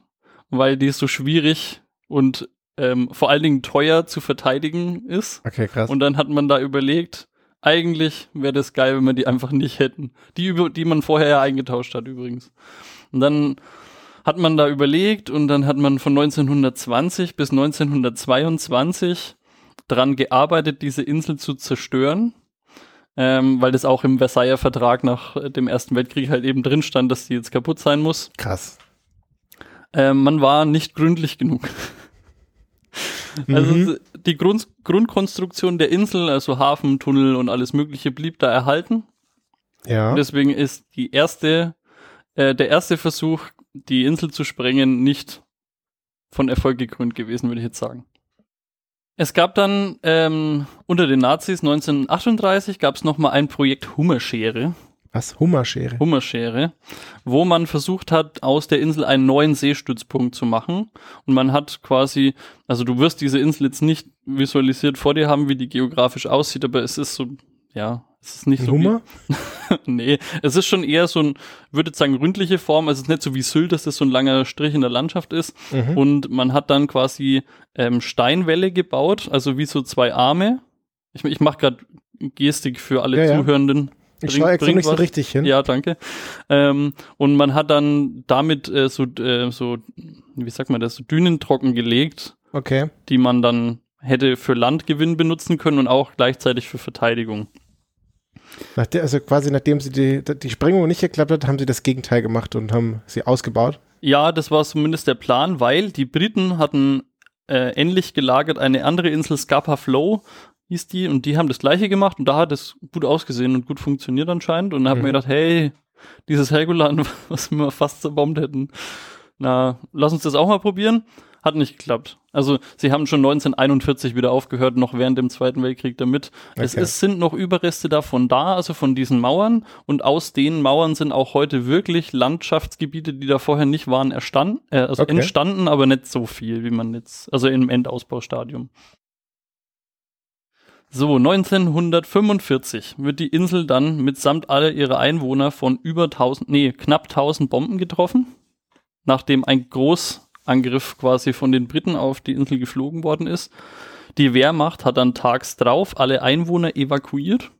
Weil die so schwierig und ähm, vor allen Dingen teuer zu verteidigen ist. Okay, krass. Und dann hat man da überlegt, eigentlich wäre das geil, wenn wir die einfach nicht hätten. Die, über die man vorher ja eingetauscht hat übrigens. Und dann hat man da überlegt und dann hat man von 1920 bis 1922 dran gearbeitet, diese Insel zu zerstören. Ähm, weil das auch im Versailler Vertrag nach äh, dem Ersten Weltkrieg halt eben drin stand, dass die jetzt kaputt sein muss. krass. Ähm, man war nicht gründlich genug. Also Mhm. die Grund Grundkonstruktion der Insel, also Hafen, Tunnel und alles Mögliche, blieb da erhalten. Ja. Deswegen ist die erste, äh, der erste Versuch, die Insel zu sprengen, nicht von Erfolg gekrönt gewesen, würde ich jetzt sagen. Es gab dann ähm, unter den Nazis 1938 gab es nochmal ein Projekt Hummerschere. Was? Hummerschere. Hummerschere, wo man versucht hat, aus der Insel einen neuen Seestützpunkt zu machen. Und man hat quasi, also du wirst diese Insel jetzt nicht visualisiert vor dir haben, wie die geografisch aussieht, aber es ist so, ja, es ist nicht Ein so. Hummer? Wie, nee, es ist schon eher so ein, würde jetzt sagen, ründliche Form. Also es ist nicht so wie Sylt, dass das so ein langer Strich in der Landschaft ist. Mhm. Und man hat dann quasi ähm, Steinwälle gebaut, also wie so zwei Arme. Ich, ich mache gerade Gestik für alle Ja, ja. Ich schaue extra nicht so richtig hin. Ja, danke. Ähm, und man hat dann damit äh, so, äh, so, wie sagt man das, so Dünen trocken gelegt, Okay. die man dann hätte für Landgewinn benutzen können und auch gleichzeitig für Verteidigung. Nach der, also quasi nachdem sie die, die Sprengung nicht geklappt hat, haben sie das Gegenteil gemacht und haben sie ausgebaut. Ja, das war zumindest der Plan, weil die Briten hatten äh, ähnlich gelagert eine andere Insel, Scapa Flow hieß die, und die haben das gleiche gemacht und da hat es gut ausgesehen und gut funktioniert anscheinend. Und dann hat Mhm. man gedacht, hey, dieses Helgoland, was wir fast zerbombt hätten, na, lass uns das auch mal probieren. Hat nicht geklappt. Also sie haben schon 1941 wieder aufgehört, noch während dem Zweiten Weltkrieg damit. Es Okay. ist, sind noch Überreste davon da, also von diesen Mauern. Und aus den Mauern sind auch heute wirklich Landschaftsgebiete, die da vorher nicht waren, erstanden, äh, also Okay. entstanden, aber nicht so viel, wie man jetzt, also im Endausbaustadium. So, 1945 wird die Insel dann mitsamt aller ihrer Einwohner von über 1000, nee, knapp 1000 Bomben getroffen, nachdem ein Großangriff quasi von den Briten auf die Insel geflogen worden ist. Die Wehrmacht hat dann tags drauf alle Einwohner evakuiert.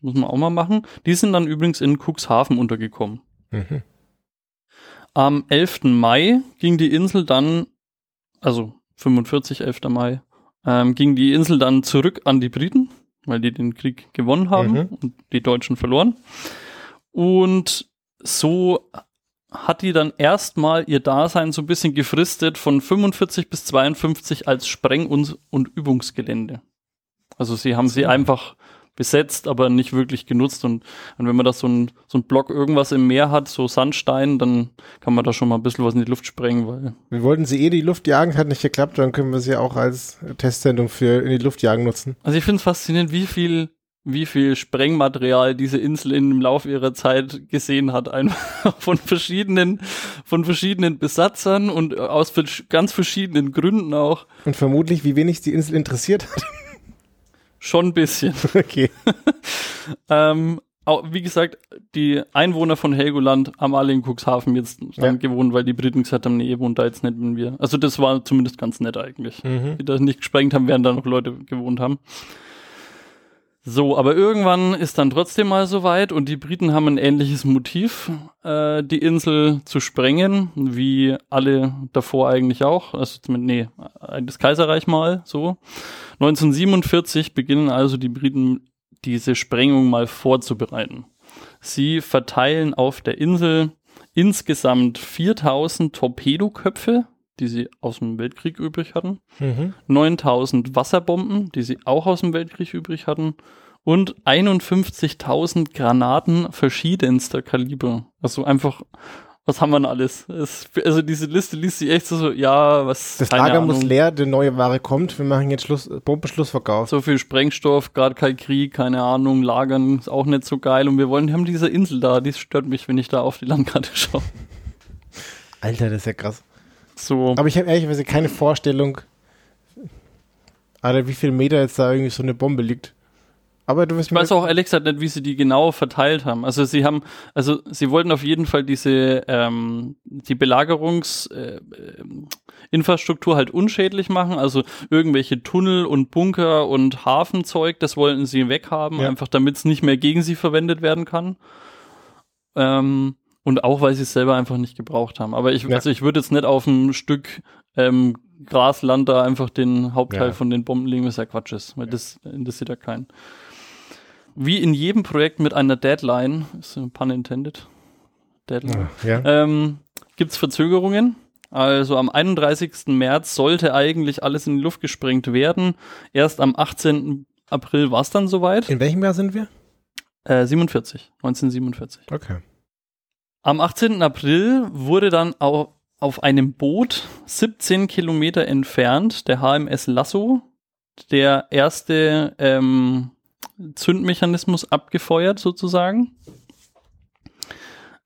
Muss man auch mal machen. Die sind dann übrigens in Cuxhaven untergekommen. Mhm. Am 11. Mai ging die Insel dann, also 45, 11. Mai, ähm, ging die Insel dann zurück an die Briten, weil die den Krieg gewonnen haben Mhm. und die Deutschen verloren. Und so hat die dann erstmal ihr Dasein so ein bisschen gefristet von 45 bis 52 als Spreng- und, und Übungsgelände. Also sie haben sie einfach besetzt, aber nicht wirklich genutzt. Und, und wenn man da so ein, so ein Block irgendwas im Meer hat, so Sandstein, dann kann man da schon mal ein bisschen was in die Luft sprengen, weil Wir wollten sie eh in die Luft jagen, hat nicht geklappt, dann können wir sie auch als Testsendung für in die Luft jagen nutzen. Also ich finde es faszinierend, wie viel, wie viel Sprengmaterial diese Insel im Laufe ihrer Zeit gesehen hat. Einfach von verschiedenen, von verschiedenen Besatzern und aus ganz verschiedenen Gründen auch. Und vermutlich, wie wenig die Insel interessiert hat. Schon ein bisschen. okay. ähm, auch, wie gesagt, die Einwohner von Helgoland haben alle in Cuxhaven jetzt Ja. gewohnt, weil die Briten gesagt haben, nee, ihr wohnt da jetzt nicht, wenn wir. Also das war zumindest ganz nett eigentlich. Mhm. die das nicht gesprengt haben, während da noch Leute gewohnt haben. So, aber irgendwann ist dann trotzdem mal soweit und die Briten haben ein ähnliches Motiv, äh, die Insel zu sprengen, wie alle davor eigentlich auch. Also, nee, das Kaiserreich mal so. 1947 beginnen also die Briten diese Sprengung mal vorzubereiten. Sie verteilen auf der Insel insgesamt 4000 Torpedoköpfe, die sie aus dem Weltkrieg übrig hatten, Mhm. 9000 Wasserbomben, die sie auch aus dem Weltkrieg übrig hatten und 51.000 Granaten verschiedenster Kaliber. Also einfach, was haben wir denn alles? Es, also diese Liste liest sich echt so, ja, was. Das Lager Ahnung. muss leer, die neue Ware kommt. Wir machen jetzt Schluss, Bombenschlussverkauf. So viel Sprengstoff, gerade kein Krieg, keine Ahnung, Lagern ist auch nicht so geil. Und wir wollen, wir haben diese Insel da, die stört mich, wenn ich da auf die Landkarte schaue. Alter, das ist ja krass. So, Aber ich habe ehrlicherweise keine Vorstellung, Alter, wie viel Meter jetzt da irgendwie so eine Bombe liegt. Aber du ich weiß auch ehrlich gesagt nicht, wie sie die genau verteilt haben. Also sie haben, also sie wollten auf jeden Fall diese, ähm, die Belagerungsinfrastruktur äh, halt unschädlich machen. Also irgendwelche Tunnel und Bunker und Hafenzeug, das wollten sie weghaben, Ja. einfach damit es nicht mehr gegen sie verwendet werden kann. Ähm, und auch, weil sie es selber einfach nicht gebraucht haben. Aber ich, Ja. also ich würde jetzt nicht auf ein Stück ähm, Grasland da einfach den Hauptteil Ja. von den Bomben legen, was ja Quatsch ist, weil das interessiert ja keinen. Wie in jedem Projekt mit einer Deadline, ist ein pun intended, Deadline, Ja. ähm, gibt es Verzögerungen. Also am 31. März sollte eigentlich alles in die Luft gesprengt werden. Erst am 18. April war es dann soweit. In welchem Jahr sind wir? Äh, 47, 1947. Okay. Am 18. April wurde dann au- auf einem Boot 17 Kilometer entfernt, der HMS Lasso, der erste ähm, Zündmechanismus abgefeuert sozusagen.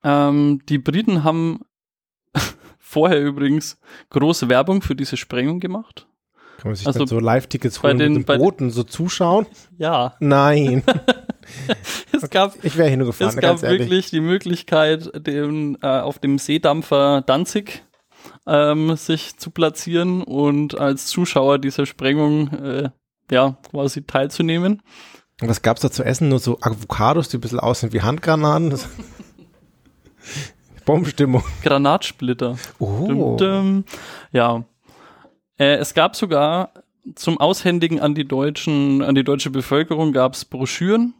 Ähm, die Briten haben vorher übrigens große Werbung für diese Sprengung gemacht. Kann man sich Also dann so Live-Tickets holen den- mit den- Booten so zuschauen? Ja, Nein. es gab Ich wäre hingefahren, Es gab wirklich die Möglichkeit, den, äh, auf dem Seedampfer Danzig ähm, sich zu platzieren und als Zuschauer dieser Sprengung äh, ja quasi teilzunehmen. Und was gab's da zu essen? Nur so Avocados, die ein bisschen aussehen wie Handgranaten? Bombenstimmung. Granatsplitter. Oh. Dum, dum. Ja. Äh, es gab sogar zum Aushändigen an die deutschen, an die deutsche Bevölkerung gab es Broschüren,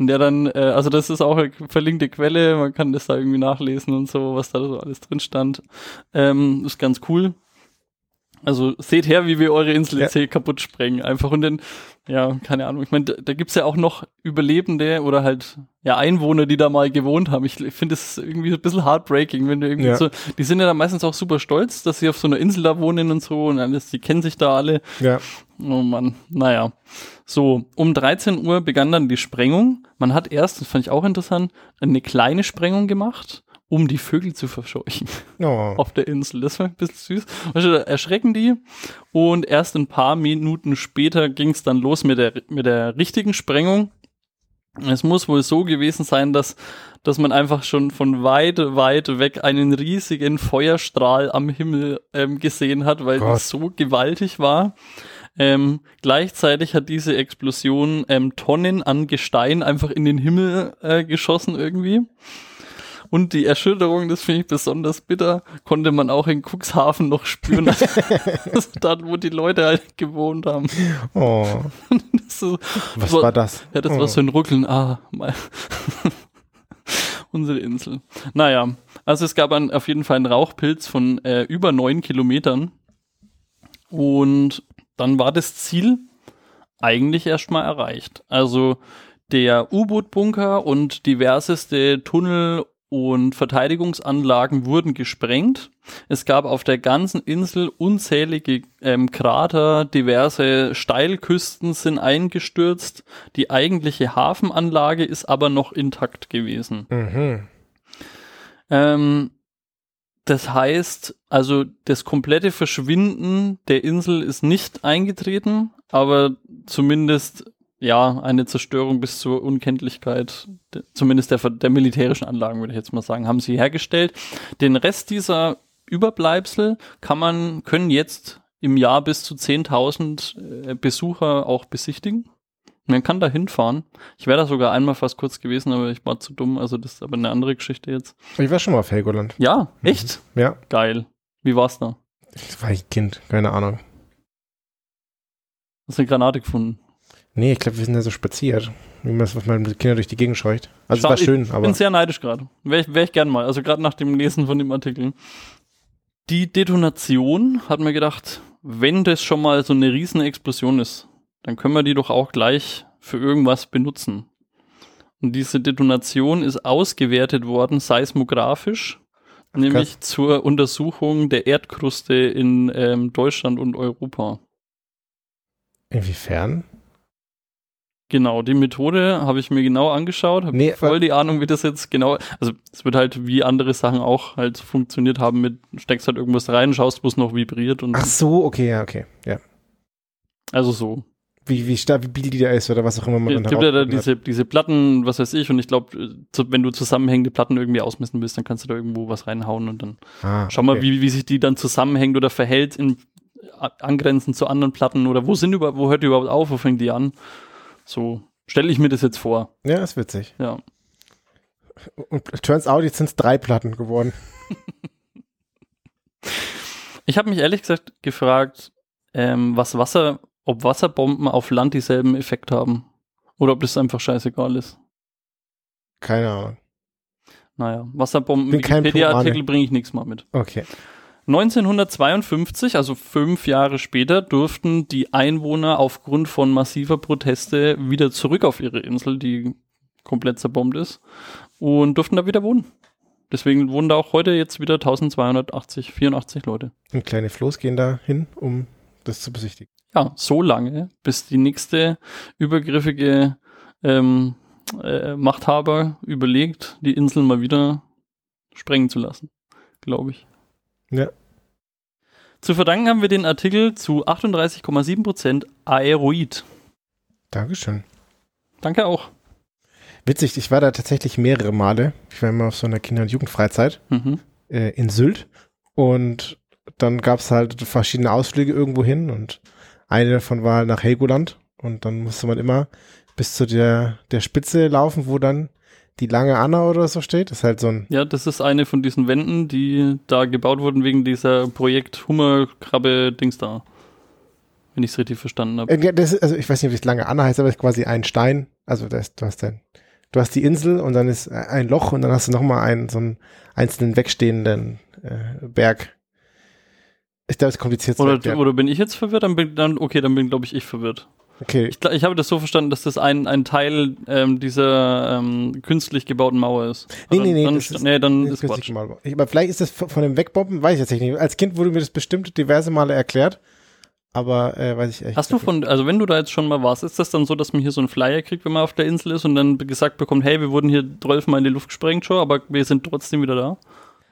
in der dann, äh, also das ist auch eine verlinkte Quelle, man kann das da irgendwie nachlesen und so, was da so alles drin stand. Ähm, ist ganz cool. Also seht her, wie wir eure Insel Ja. jetzt hier kaputt sprengen. Einfach und dann, ja, keine Ahnung. Ich meine, da, da gibt's ja auch noch Überlebende oder halt ja Einwohner, die da mal gewohnt haben. Ich finde es irgendwie ein bisschen heartbreaking, wenn du irgendwie Ja. so, die sind ja dann meistens auch super stolz, dass sie auf so einer Insel da wohnen und so und alles, die kennen sich da alle. Ja. Oh Mann, naja. So, um 13 Uhr begann dann die Sprengung. Man hat erst, das fand ich auch interessant, eine kleine Sprengung gemacht, um die Vögel zu verscheuchen Oh. auf der Insel. Das war ein bisschen süß. Da erschrecken die und erst ein paar Minuten später ging es dann los mit der, mit der richtigen Sprengung. Es muss wohl so gewesen sein, dass, dass man einfach schon von weit, weit weg einen riesigen Feuerstrahl am Himmel ähm, gesehen hat, weil Gott. das so gewaltig war. Ähm, gleichzeitig hat diese Explosion ähm, Tonnen an Gestein einfach in den Himmel äh, geschossen irgendwie. Und die Erschütterung, das finde ich besonders bitter, konnte man auch in Cuxhaven noch spüren. also dort, wo die Leute halt gewohnt haben. oh. So, Was so- war das? Ja, das oh. war so ein Ruckeln. Ah, mal. Unsere Insel. Naja, also es gab ein, auf jeden Fall einen Rauchpilz von äh, über neun Kilometern. Und dann war das Ziel eigentlich erstmal erreicht. Also der U-Boot-Bunker und diverseste Tunnel und Verteidigungsanlagen wurden gesprengt. Es gab auf der ganzen Insel unzählige ähm, Krater, diverse Steilküsten sind eingestürzt. Die eigentliche Hafenanlage ist aber noch intakt gewesen. Mhm. Ähm, das heißt, also das komplette Verschwinden der Insel ist nicht eingetreten, aber zumindest ja eine Zerstörung bis zur Unkenntlichkeit, de- zumindest der, der militärischen Anlagen würde ich jetzt mal sagen, haben sie hergestellt. Den Rest dieser Überbleibsel kann man können jetzt im Jahr bis zu 10.000 äh, Besucher auch besichtigen. Man kann da hinfahren. Ich wäre da sogar einmal fast kurz gewesen, aber ich war zu dumm. Also das ist aber eine andere Geschichte jetzt. Ich war schon mal auf Helgoland. Ja, echt? Ja, Geil. Wie war's da? ich war ich Kind, keine Ahnung. Hast du eine Granate gefunden? Nee, ich glaube, wir sind da so spaziert. Wie man das, was man mit Kindern durch die Gegend scheucht. Also es Schau, war schön, Ich aber bin sehr neidisch gerade. Wäre ich, wär ich gern mal. Also gerade nach dem Lesen von dem Artikel. Die Detonation hat mir gedacht, wenn das schon mal so eine riesen Explosion ist, dann können wir die doch auch gleich für irgendwas benutzen. Und diese Detonation ist ausgewertet worden seismografisch, nämlich zur Untersuchung der Erdkruste in ähm, Deutschland und Europa. inwiefern? Genau, die Methode habe ich mir genau angeschaut, habe Nee, voll die Ahnung, wie das jetzt genau, also es wird halt wie andere Sachen auch halt funktioniert haben mit, steckst halt irgendwas rein, schaust, wo es noch vibriert und Ach so, okay, ja, okay. Ja. also so. Wie, wie billig die da ist oder was auch immer man Es dann gibt ja da hat. diese, diese Platten, was weiß ich, und ich glaube, wenn du zusammenhängende Platten irgendwie ausmessen willst, dann kannst du da irgendwo was reinhauen und dann Ah, schau mal, okay. wie, wie sich die dann zusammenhängt oder verhält in angrenzend zu anderen Platten oder wo sind über, wo hört die überhaupt auf, wo fängt die an? So stelle ich mir das jetzt vor, Ja, ist witzig. ja. Und turns out, jetzt sind es drei Platten geworden. Ich habe mich ehrlich gesagt gefragt, ähm, was Wasser, ob Wasserbomben auf Land dieselben Effekt haben. Oder ob das einfach scheißegal ist. Keine Ahnung. Naja, Wasserbomben, Bin kein Wikipedia-Artikel bringe ich nichts mal mit. Okay. 1952, also fünf Jahre später, durften die Einwohner aufgrund von massiver Proteste wieder zurück auf ihre Insel, die komplett zerbombt ist, und durften da wieder wohnen. Deswegen wohnen da auch heute jetzt wieder 1280, 84 Leute. Und kleine Floß gehen da hin, um das zu besichtigen. Ja, so lange, bis die nächste übergriffige ähm, äh, Machthaber überlegt, die Insel mal wieder sprengen zu lassen, glaube ich. Ja. Zu verdanken haben wir den Artikel zu 38,7% Aeroid. Dankeschön. Danke auch. Witzig, ich war da tatsächlich mehrere Male. Ich war immer auf so einer Kinder- und Jugendfreizeit Mhm. äh, in Sylt. Und dann gab es halt verschiedene Ausflüge irgendwo hin und eine davon war nach Helgoland. Und dann musste man immer bis zu der, der Spitze laufen, wo dann die lange Anna oder so steht. Das ist halt so ein Ja, das ist eine von diesen Wänden, die da gebaut wurden wegen dieser Projekt Hummerkrabbe-Dings da. Wenn ich es richtig verstanden habe. Äh, ja, das ist, also ich weiß nicht, ob es lange Anna heißt, aber es ist quasi ein Stein. Also das, du hast dein, du hast die Insel und dann ist ein Loch und dann hast du nochmal einen, so einen einzelnen wegstehenden äh, Berg. Ich glaube, es kompliziert zu Oder, oder bin ich jetzt verwirrt? Dann bin, dann, okay, dann bin, glaube ich, ich verwirrt. Okay, Ich, ich habe das so verstanden, dass das ein, ein Teil ähm, dieser ähm, künstlich gebauten Mauer ist. Nee, nee, nee, Dann, das st- ist- nee, dann ist Quatsch. mal. Ich, aber vielleicht ist das von dem Wegbomben, weiß ich jetzt nicht. Als Kind wurde mir das bestimmt diverse Male erklärt, aber äh, weiß ich echt. Hast du von, also wenn du da jetzt schon mal warst, ist das dann so, dass man hier so einen Flyer kriegt, wenn man auf der Insel ist und dann gesagt bekommt, hey, wir wurden hier zwölfmal in die Luft gesprengt schon, aber wir sind trotzdem wieder da?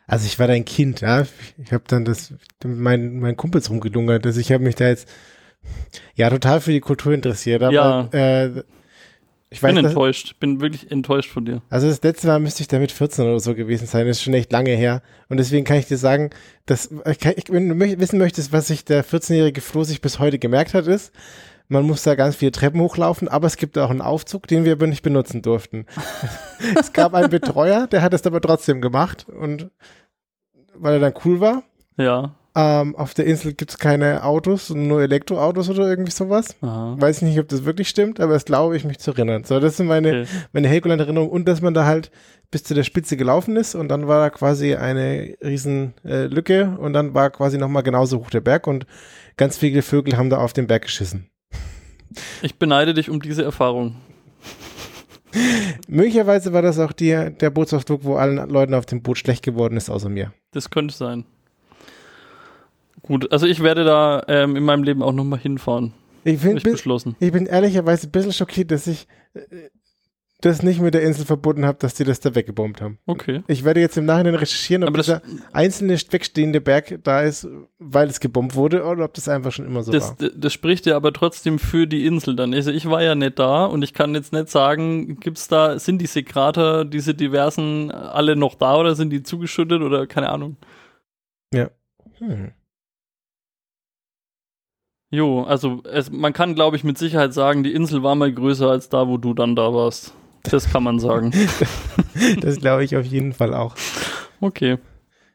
Also ich war da ein Kind, ja. Ich habe dann das mit meinen, meinen Kumpels rumgelungert. Also ich habe mich da jetzt ja total für die Kultur interessiert. Aber Ja. äh, ich weiß bin enttäuscht, bin wirklich enttäuscht von dir. Also das letzte Mal müsste ich da mit 14 oder so gewesen sein. Das ist schon echt lange her. Und deswegen kann ich dir sagen, dass ich, wenn du wissen möchtest, was sich der 14-jährige Flo sich bis heute gemerkt hat, ist, man muss da ganz viele Treppen hochlaufen, aber es gibt auch einen Aufzug, den wir aber nicht benutzen durften. es gab einen Betreuer, der hat es aber trotzdem gemacht und weil er dann cool war. Ja. Ähm, auf der Insel gibt es keine Autos, nur Elektroautos oder irgendwie sowas. Aha. Weiß nicht, ob das wirklich stimmt, aber das glaube ich mich zu erinnern. So, das sind meine, Okay. meine Helgoland-Erinnerung und dass man da halt bis zu der Spitze gelaufen ist und dann war da quasi eine riesen äh, Lücke und dann war quasi nochmal genauso hoch der Berg und ganz viele Vögel haben da auf den Berg geschissen. Ich beneide dich um diese Erfahrung. Möglicherweise war das auch die, der Bootsausflug, wo allen Leuten auf dem Boot schlecht geworden ist, außer mir. Das könnte sein. Gut, also ich werde da ähm, in meinem Leben auch nochmal hinfahren. Ich bin, ich beschlossen. ich bin ehrlicherweise ein bisschen schockiert, dass ich äh, das nicht mit der Insel verbunden habe, dass die das da weggebombt haben. Okay. Ich werde jetzt im Nachhinein recherchieren, ob dieser einzelne wegstehende Berg da ist, weil es gebombt wurde oder ob das einfach schon immer so das, war. das, spricht ja aber trotzdem für die Insel dann. Also ich war ja nicht da und ich kann jetzt nicht sagen, gibt's da, sind diese Krater, diese diversen, alle noch da oder sind die zugeschüttet oder keine Ahnung. Hm. Jo, also es, man kann, glaube ich, mit Sicherheit sagen, die Insel war mal größer als da, wo du dann da warst. Das kann man sagen. Das glaube ich auf jeden Fall auch. Okay.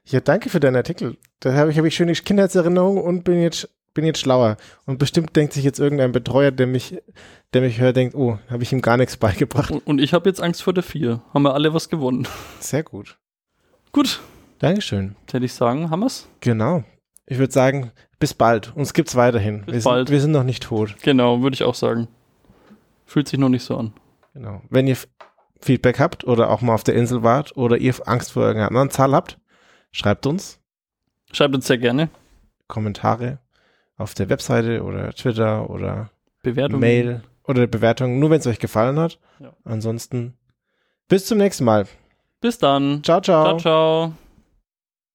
Ja, danke für deinen Artikel. Da habe ich, hab ich schöne Kindheitserinnerungen und bin jetzt, bin jetzt schlauer. Und bestimmt denkt sich jetzt irgendein Betreuer, der mich, der mich hört, denkt, oh, habe ich ihm gar nichts beigebracht. Und, und ich habe jetzt Angst vor der 4. Haben wir alle was gewonnen. Sehr gut. Gut, Dankeschön. hätte ich sagen, haben wir's? Genau. Ich würde sagen, bis bald. Uns gibt's weiterhin. Bis wir, bald. Sind, wir sind noch nicht tot. Genau, würde ich auch sagen. Fühlt sich noch nicht so an. Genau. Wenn ihr Feedback habt oder auch mal auf der Insel wart oder ihr Angst vor irgendeiner anderen Zahl habt, schreibt uns Schreibt uns sehr gerne. Kommentare auf der Webseite oder Twitter oder Bewertungen. Mail oder Bewertungen, nur wenn es euch gefallen hat. Ja. Ansonsten bis zum nächsten Mal. Bis dann. Ciao, ciao. ciao. ciao.